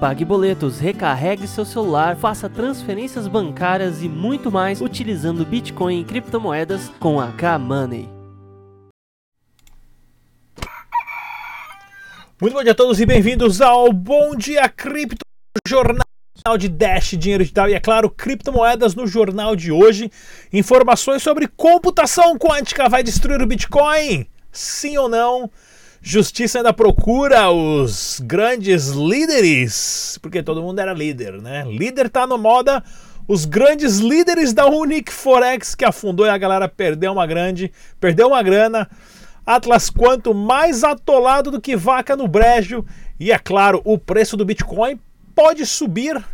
pague boletos, recarregue seu celular, faça transferências bancárias e muito mais utilizando Bitcoin e criptomoedas com a K-Money. Muito bom dia a todos e bem-vindos ao Bom Dia Cripto Jornal de Dash, dinheiro digital e, é claro, criptomoedas no jornal de hoje. Informações sobre computação quântica vai destruir o Bitcoin? Sim ou não? Justiça ainda procura os grandes líderes, porque todo mundo era líder, né? Líder tá no moda. Os grandes líderes da Unique Forex que afundou e a galera perdeu uma grande, perdeu uma grana. Atlas quanto mais atolado do que vaca no brejo. E é claro, o preço do Bitcoin pode subir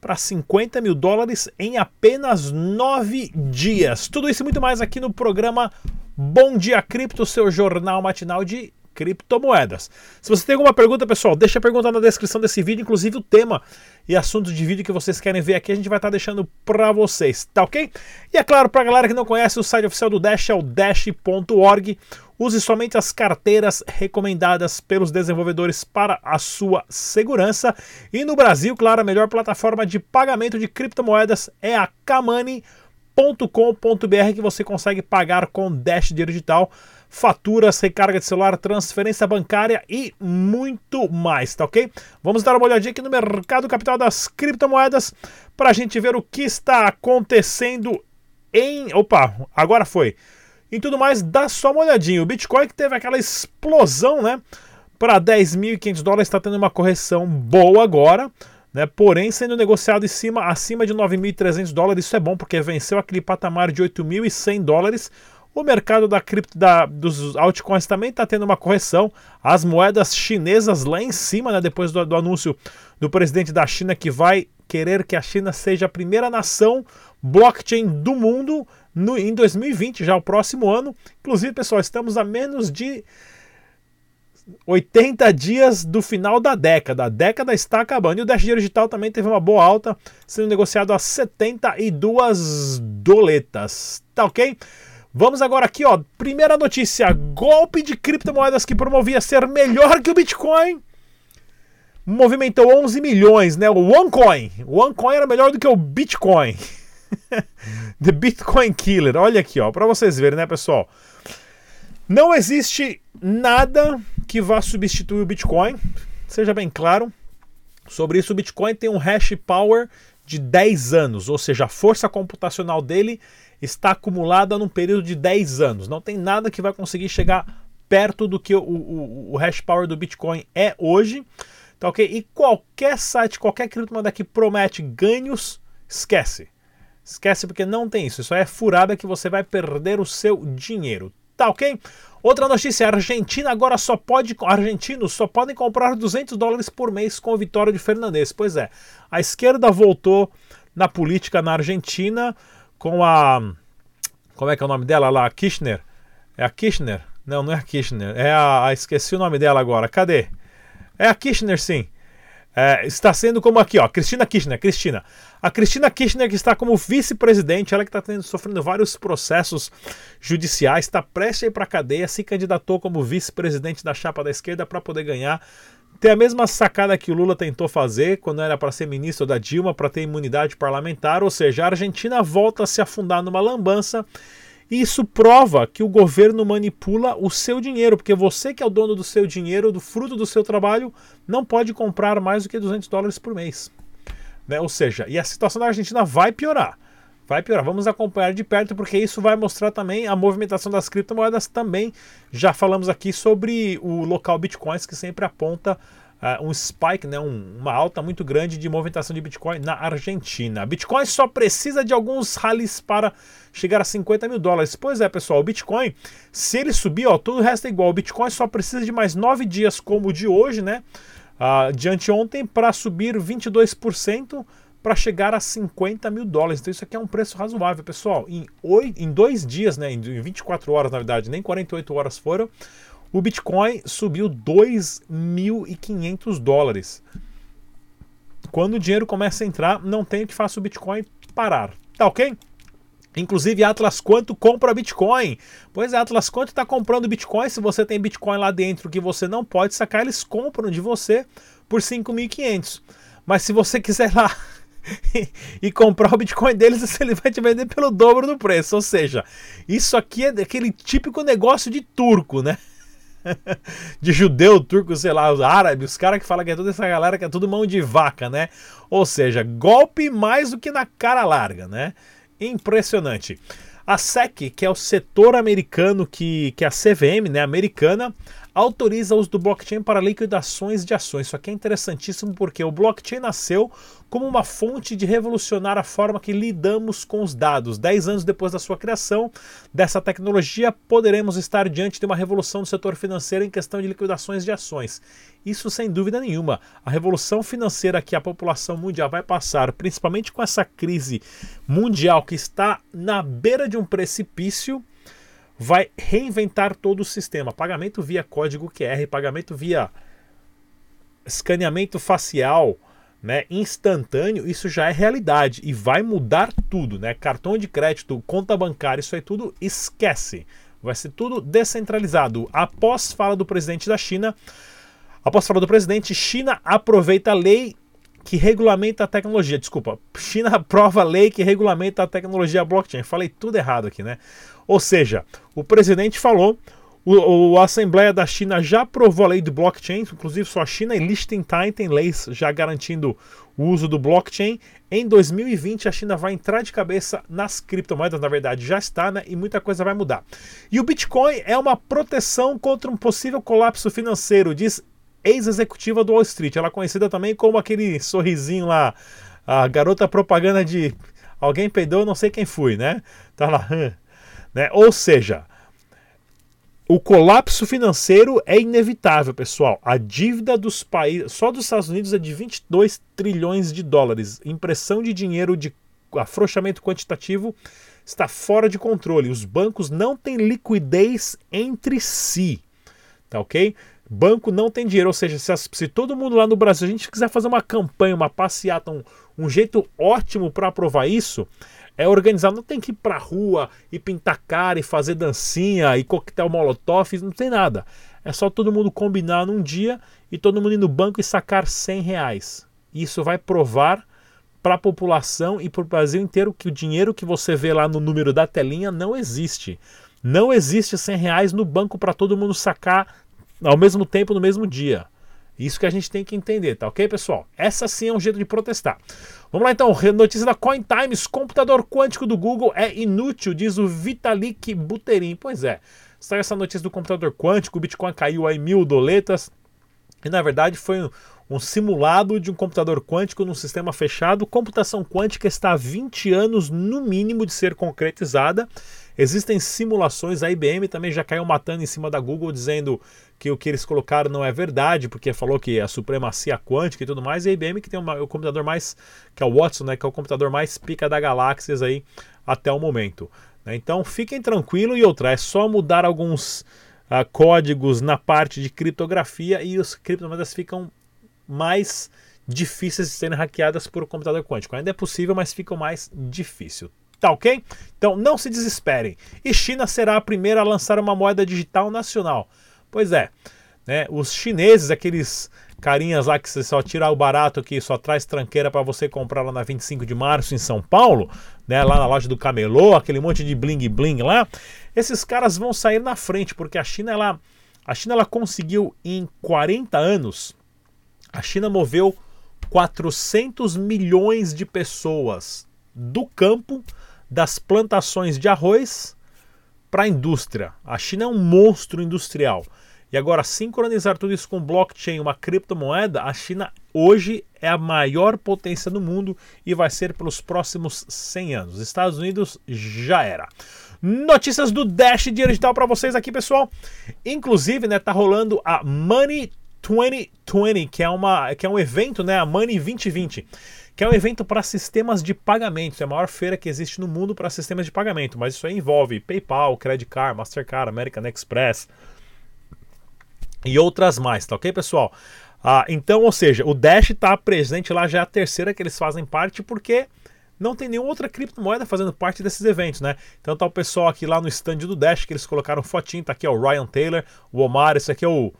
para 50 mil dólares em apenas nove dias. Tudo isso e muito mais aqui no programa Bom Dia Cripto, seu jornal matinal de criptomoedas. Se você tem alguma pergunta, pessoal, deixa a pergunta na descrição desse vídeo, inclusive o tema e assunto de vídeo que vocês querem ver aqui, a gente vai estar deixando para vocês, tá ok? E é claro, para a galera que não conhece, o site oficial do Dash é o dash.org. Use somente as carteiras recomendadas pelos desenvolvedores para a sua segurança. E no Brasil, claro, a melhor plataforma de pagamento de criptomoedas é a kamani.com.br que você consegue pagar com Dash Digital faturas, recarga de celular, transferência bancária e muito mais, tá ok? Vamos dar uma olhadinha aqui no mercado capital das criptomoedas para a gente ver o que está acontecendo em. Opa, agora foi. Em tudo mais, dá só uma olhadinha. O Bitcoin que teve aquela explosão, né? Para 10.500 dólares, está tendo uma correção boa agora. Né, porém, sendo negociado em cima, acima de 9.300 dólares, isso é bom porque venceu aquele patamar de 8.100 dólares. O mercado da cripto da, dos altcoins também está tendo uma correção. As moedas chinesas lá em cima, né, depois do, do, anúncio do presidente da China que vai querer que a China seja a primeira nação blockchain do mundo no, em 2020, já o próximo ano. Inclusive, pessoal, estamos a menos de 80 dias do final da década. A década está acabando. E o Dash Digital também teve uma boa alta, sendo negociado a 72 doletas. Tá ok? Vamos agora aqui, ó. Primeira notícia: golpe de criptomoedas que promovia ser melhor que o Bitcoin. Movimentou 11 milhões, né? O OneCoin. O OneCoin era melhor do que o Bitcoin. The Bitcoin Killer. Olha aqui, ó, para vocês verem, né, pessoal? Não existe nada que vá substituir o Bitcoin. Seja bem claro. Sobre isso, o Bitcoin tem um hash power de 10 anos, ou seja, a força computacional dele está acumulada num período de 10 anos. Não tem nada que vai conseguir chegar perto do que o, o, o hash power do Bitcoin é hoje. Tá ok? E qualquer site, qualquer criptomoeda que promete ganhos, esquece. Esquece porque não tem isso. Isso é furada que você vai perder o seu dinheiro. Tá ok? Outra notícia: a Argentina agora só pode. Argentinos só podem comprar 200 dólares por mês com a vitória de Fernandes. Pois é, a esquerda voltou na política na Argentina com a. Como é que é o nome dela lá? Kirchner. É a Kirchner? Não, não é a Kirchner. É a. a esqueci o nome dela agora. Cadê? É a Kirchner, sim. É, está sendo como aqui, ó, Cristina Kirchner, Cristina. A Cristina Kirchner que está como vice-presidente, ela que está tendo, sofrendo vários processos judiciais, está prestes a ir para a cadeia, se candidatou como vice-presidente da chapa da esquerda para poder ganhar tem a mesma sacada que o Lula tentou fazer quando era para ser ministro da Dilma, para ter imunidade parlamentar, ou seja, a Argentina volta a se afundar numa lambança. E isso prova que o governo manipula o seu dinheiro, porque você que é o dono do seu dinheiro, do fruto do seu trabalho, não pode comprar mais do que 200 dólares por mês. Né? Ou seja, e a situação da Argentina vai piorar vai piorar. Vamos acompanhar de perto porque isso vai mostrar também a movimentação das criptomoedas também. Já falamos aqui sobre o local Bitcoins que sempre aponta uh, um spike, né, um, uma alta muito grande de movimentação de Bitcoin na Argentina. Bitcoin só precisa de alguns rallies para chegar a 50 mil dólares. Pois é, pessoal, o Bitcoin, se ele subir, ó, tudo o resto é igual. O Bitcoin só precisa de mais nove dias como o de hoje, né? Uh, de anteontem para subir 22% para chegar a 50 mil dólares. Então isso aqui é um preço razoável, pessoal. Em, oito, em dois dias, né, em 24 horas na verdade, nem 48 horas foram, o Bitcoin subiu 2.500 dólares. Quando o dinheiro começa a entrar, não tem o que faça o Bitcoin parar. Tá ok? Inclusive, Atlas Quanto compra Bitcoin. Pois é, Atlas Quanto está comprando Bitcoin. Se você tem Bitcoin lá dentro que você não pode sacar, eles compram de você por 5.500. Mas se você quiser lá e comprar o Bitcoin deles, ele vai te vender pelo dobro do preço. Ou seja, isso aqui é aquele típico negócio de turco, né? de judeu, turco, sei lá, os árabes, os caras que falam que é toda essa galera que é tudo mão de vaca, né? Ou seja, golpe mais do que na cara larga, né? Impressionante. A SEC, que é o setor americano que, que é a CVM, né, americana, autoriza o uso do blockchain para liquidações de ações. Isso aqui é interessantíssimo porque o blockchain nasceu como uma fonte de revolucionar a forma que lidamos com os dados. Dez anos depois da sua criação dessa tecnologia, poderemos estar diante de uma revolução no setor financeiro em questão de liquidações de ações. Isso sem dúvida nenhuma. A revolução financeira que a população mundial vai passar, principalmente com essa crise mundial que está na beira de um precipício, vai reinventar todo o sistema. Pagamento via código QR, pagamento via escaneamento facial, né, instantâneo, isso já é realidade e vai mudar tudo, né? Cartão de crédito, conta bancária, isso aí tudo esquece. Vai ser tudo descentralizado. Após fala do presidente da China, após fala do presidente, China aproveita a lei que regulamenta a tecnologia. Desculpa, China aprova a lei que regulamenta a tecnologia blockchain. Falei tudo errado aqui, né? Ou seja, o presidente falou, o, a Assembleia da China já aprovou a lei do blockchain, inclusive só a China e Liechtenstein têm leis já garantindo o uso do blockchain. Em 2020, a China vai entrar de cabeça nas criptomoedas, na verdade já está, né? E muita coisa vai mudar. E o Bitcoin é uma proteção contra um possível colapso financeiro, diz ex-executiva do Wall Street. Ela é conhecida também como aquele sorrisinho lá, a garota propaganda de alguém peidou, não sei quem fui, né? Tá lá. Né? Ou seja, o colapso financeiro é inevitável, pessoal. A dívida dos países, só dos Estados Unidos é de 22 trilhões de dólares. Impressão de dinheiro de afrouxamento quantitativo está fora de controle. Os bancos não têm liquidez entre si. Tá ok? Banco não tem dinheiro, ou seja, se, se todo mundo lá no Brasil, a gente quiser fazer uma campanha, uma passeata, um, um jeito ótimo para aprovar isso, é organizar, não tem que ir pra rua e pintar cara e fazer dancinha e coquetel molotov, não tem nada. É só todo mundo combinar num dia e todo mundo ir no banco e sacar 100 reais. Isso vai provar para a população e para o Brasil inteiro que o dinheiro que você vê lá no número da telinha não existe. Não existe 100 reais no banco para todo mundo sacar ao mesmo tempo no mesmo dia. Isso que a gente tem que entender, tá ok, pessoal? Essa sim é um jeito de protestar. Vamos lá então, notícia da Coin Times: computador quântico do Google é inútil, diz o Vitalik Buterin. Pois é, saiu essa notícia do computador quântico, o Bitcoin caiu aí mil doletas. E na verdade foi um, um simulado de um computador quântico num sistema fechado. Computação quântica está há 20 anos no mínimo de ser concretizada. Existem simulações, a IBM também já caiu matando em cima da Google dizendo que o que eles colocaram não é verdade, porque falou que a supremacia quântica e tudo mais, e a IBM que tem uma, o computador mais, que é o Watson, né, que é o computador mais pica da galáxias aí até o momento. Né? Então fiquem tranquilos e outra, é só mudar alguns uh, códigos na parte de criptografia e os criptomoedas ficam mais difíceis de serem hackeadas por um computador quântico. Ainda é possível, mas fica mais difícil. Tá ok? Então não se desesperem. E China será a primeira a lançar uma moeda digital nacional. Pois é, né? Os chineses, aqueles carinhas lá que você só tira o barato que só traz tranqueira para você comprar lá na 25 de março em São Paulo, né, lá na loja do Camelô, aquele monte de bling bling lá, esses caras vão sair na frente porque a China ela a China ela conseguiu em 40 anos a China moveu 400 milhões de pessoas do campo das plantações de arroz para a indústria. A China é um monstro industrial. E agora, sincronizar tudo isso com blockchain, uma criptomoeda, a China hoje é a maior potência do mundo e vai ser pelos próximos 100 anos. Estados Unidos já era. Notícias do Dash Dinheiro Digital para vocês aqui, pessoal. Inclusive, né, tá rolando a Money 2020, que é, uma, que é um evento, né, a Money 2020 que é um evento para sistemas de pagamento. É a maior feira que existe no mundo para sistemas de pagamento, mas isso aí envolve PayPal, Credit Card, Mastercard, American Express e outras mais, tá ok, pessoal? Ah, então, ou seja, o Dash está presente lá já é a terceira que eles fazem parte, porque não tem nenhuma outra criptomoeda fazendo parte desses eventos, né? Então tá o pessoal aqui lá no stand do Dash que eles colocaram fotinho, tá aqui ó, o Ryan Taylor, o Omar, esse aqui é o,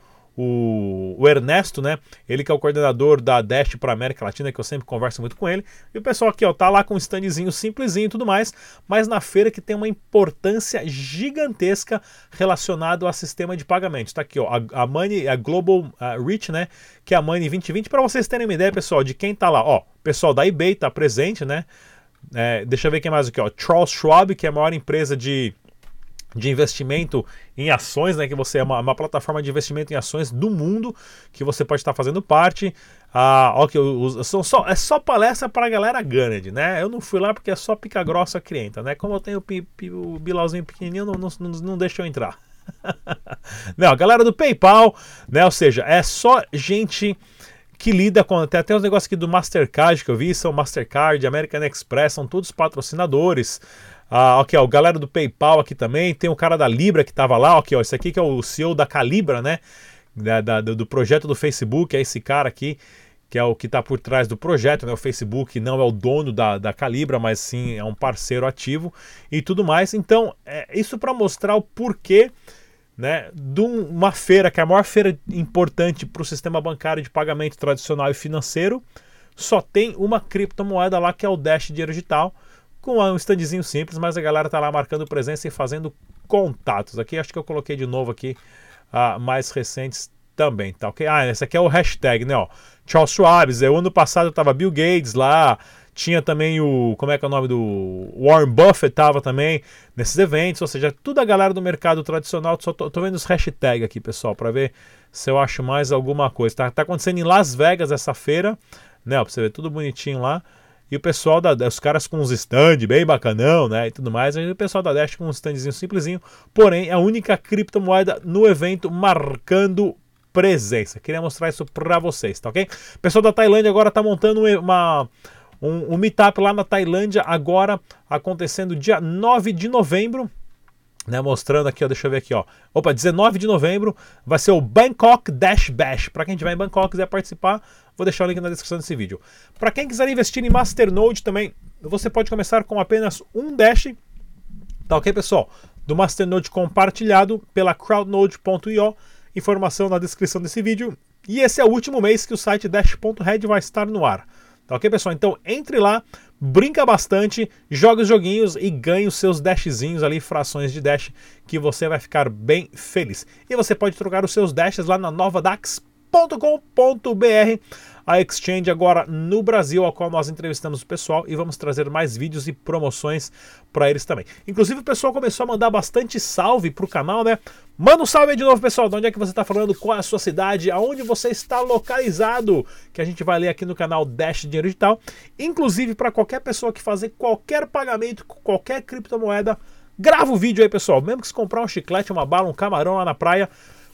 o, o, Ernesto, né? Ele que é o coordenador da Dash para América Latina, que eu sempre converso muito com ele. E o pessoal aqui, ó, tá lá com um standzinho simplesinho e tudo mais, mas na feira que tem uma importância gigantesca relacionado ao sistema de pagamento. Tá aqui, ó, a, a Money, a Global uh, Reach, né? Que é a Money 2020. Para vocês terem uma ideia, pessoal, de quem tá lá, ó, pessoal da eBay tá presente, né? É, deixa eu ver quem mais aqui, ó. Charles Schwab, que é a maior empresa de de investimento em ações, né, que você é uma, uma, plataforma de investimento em ações do mundo que você pode estar fazendo parte. Ah, ó, que eu, são só, é só palestra para a galera grande, né? Eu não fui lá porque é só pica grossa clienta, né? Como eu tenho o, o bilauzinho pequenininho, não, não, não, não deixa eu entrar. não, galera do PayPal, né? Ou seja, é só gente que lida com. Tem até os negócios aqui do Mastercard que eu vi, são Mastercard, American Express, são todos patrocinadores. Ah, ok, ó, o galera do PayPal aqui também. Tem o cara da Libra que estava lá. Ok, ó, esse aqui que é o CEO da Calibra, né? Da, da, do projeto do Facebook. É esse cara aqui que é o que está por trás do projeto. Né? O Facebook não é o dono da, da Calibra, mas sim é um parceiro ativo e tudo mais. Então, é isso para mostrar o porquê né, de uma feira que é a maior feira importante para o sistema bancário de pagamento tradicional e financeiro. Só tem uma criptomoeda lá que é o Dash Dinheiro Digital com um standzinho simples, mas a galera tá lá marcando presença e fazendo contatos. Aqui acho que eu coloquei de novo aqui uh, mais recentes também, tá ok? Ah, esse aqui é o hashtag, né? Ó, Charles Schwab, o ano passado tava Bill Gates lá, tinha também o, como é que é o nome do Warren Buffett tava também nesses eventos, ou seja, toda a galera do mercado tradicional, só tô, tô vendo os hashtags aqui, pessoal, para ver se eu acho mais alguma coisa. Tá, tá acontecendo em Las Vegas essa feira, né? Ó, pra você ver tudo bonitinho lá. E o pessoal da os caras com uns stand bem bacanão, né, e tudo mais, e o pessoal da Dash com um standzinho simplesinho, porém é a única criptomoeda no evento marcando presença. Queria mostrar isso para vocês, tá ok? O pessoal da Tailândia agora tá montando uma um, um meetup lá na Tailândia agora acontecendo dia 9 de novembro, né, mostrando aqui, ó, deixa eu ver aqui, ó. Opa, 19 de novembro vai ser o Bangkok Dash Bash. Para quem estiver em Bangkok e quiser participar, vou deixar o link na descrição desse vídeo. Para quem quiser investir em Masternode também, você pode começar com apenas um Dash. Tá ok, pessoal? Do Masternode compartilhado pela crowdnode.io. Informação na descrição desse vídeo. E esse é o último mês que o site Dash.red vai estar no ar. Tá ok, pessoal? Então entre lá, brinca bastante, joga os joguinhos e ganhe os seus dashzinhos ali, frações de dash, que você vai ficar bem feliz. E você pode trocar os seus dashes lá na novadax.com.br a Exchange agora no Brasil, ao qual nós entrevistamos o pessoal e vamos trazer mais vídeos e promoções para eles também. Inclusive o pessoal começou a mandar bastante salve pro canal, né? Manda um salve aí de novo, pessoal. De onde é que você está falando? Qual é a sua cidade? Aonde você está localizado? Que a gente vai ler aqui no canal Dash Dinheiro Digital. Inclusive, para qualquer pessoa que fazer qualquer pagamento com qualquer criptomoeda, grava o vídeo aí, pessoal. Mesmo que se comprar um chiclete, uma bala, um camarão lá na praia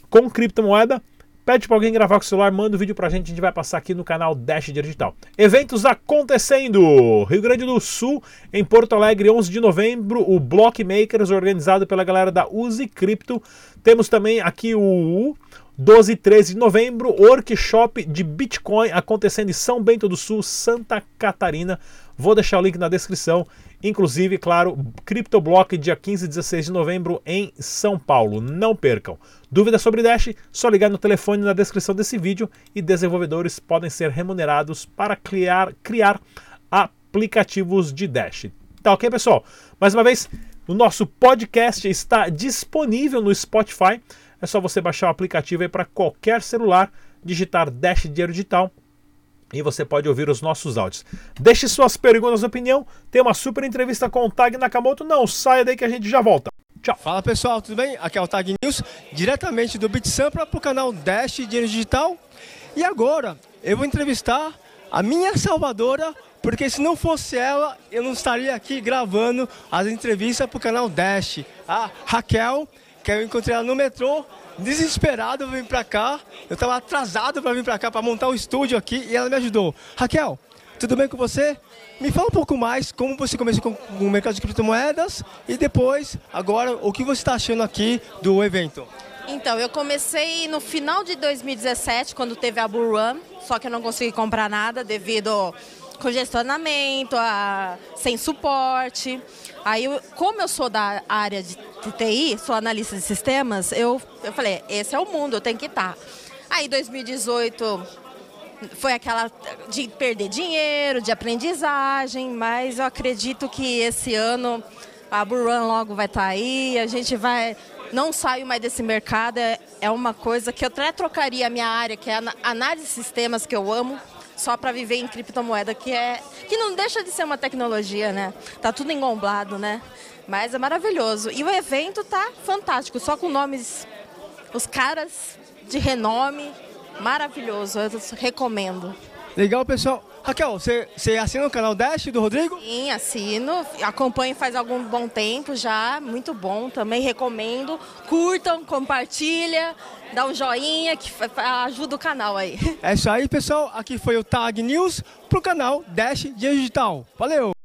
com criptomoeda, Pede para alguém gravar com o celular, manda o um vídeo pra gente, a gente vai passar aqui no canal Dash Digital. Eventos acontecendo! Rio Grande do Sul, em Porto Alegre, 11 de novembro, o Block Makers, organizado pela galera da Use Crypto. Temos também aqui o 12 e 13 de novembro, workshop de Bitcoin acontecendo em São Bento do Sul, Santa Catarina. Vou deixar o link na descrição. Inclusive, claro, CryptoBlock dia 15 e 16 de novembro em São Paulo. Não percam. Dúvidas sobre Dash? Só ligar no telefone na descrição desse vídeo e desenvolvedores podem ser remunerados para criar, criar aplicativos de Dash. Tá ok, pessoal? Mais uma vez, o nosso podcast está disponível no Spotify. É só você baixar o aplicativo para qualquer celular, digitar Dash Dinheiro Digital e você pode ouvir os nossos áudios. Deixe suas perguntas, opinião. Tem uma super entrevista com o Tag Nakamoto. Não saia daí que a gente já volta. Tchau. Fala pessoal, tudo bem? Aqui é o Tag News, diretamente do BitSampler para o canal Dash Dinheiro Digital. E agora eu vou entrevistar a minha salvadora, porque se não fosse ela, eu não estaria aqui gravando as entrevistas para o canal Dash. A Raquel, que eu encontrei ela no metrô, desesperado para vir para cá. Eu estava atrasado para vir para cá para montar o estúdio aqui e ela me ajudou. Raquel, tudo bem com você? Me fala um pouco mais como você começou com, o mercado de criptomoedas e depois, agora, o que você está achando aqui do evento? Então, eu comecei no final de 2017, quando teve a Bull Run, só que eu não consegui comprar nada devido congestionamento, a, sem suporte. Aí, eu, como eu sou da área de TI, sou analista de sistemas, eu, eu falei, esse é o mundo, eu tenho que estar. Aí 2018 foi aquela de perder dinheiro, de aprendizagem, mas eu acredito que esse ano a Buran logo vai estar tá aí, a gente vai não saio mais desse mercado, é, é uma coisa que eu até trocaria a minha área, que é a análise de sistemas que eu amo, só para viver em criptomoeda, que é que não deixa de ser uma tecnologia, né? Tá tudo engomblado, né? Mas é maravilhoso. E o evento tá fantástico, só com nomes os caras de renome, maravilhoso. Eu recomendo. Legal, pessoal. Raquel, você, você assina o canal Dash do Rodrigo? Sim, assino. Acompanho faz algum bom tempo já. Muito bom. Também recomendo. Curtam, compartilha, dá um joinha que ajuda o canal aí. É isso aí, pessoal. Aqui foi o Tag News pro canal Dash Digital. Valeu!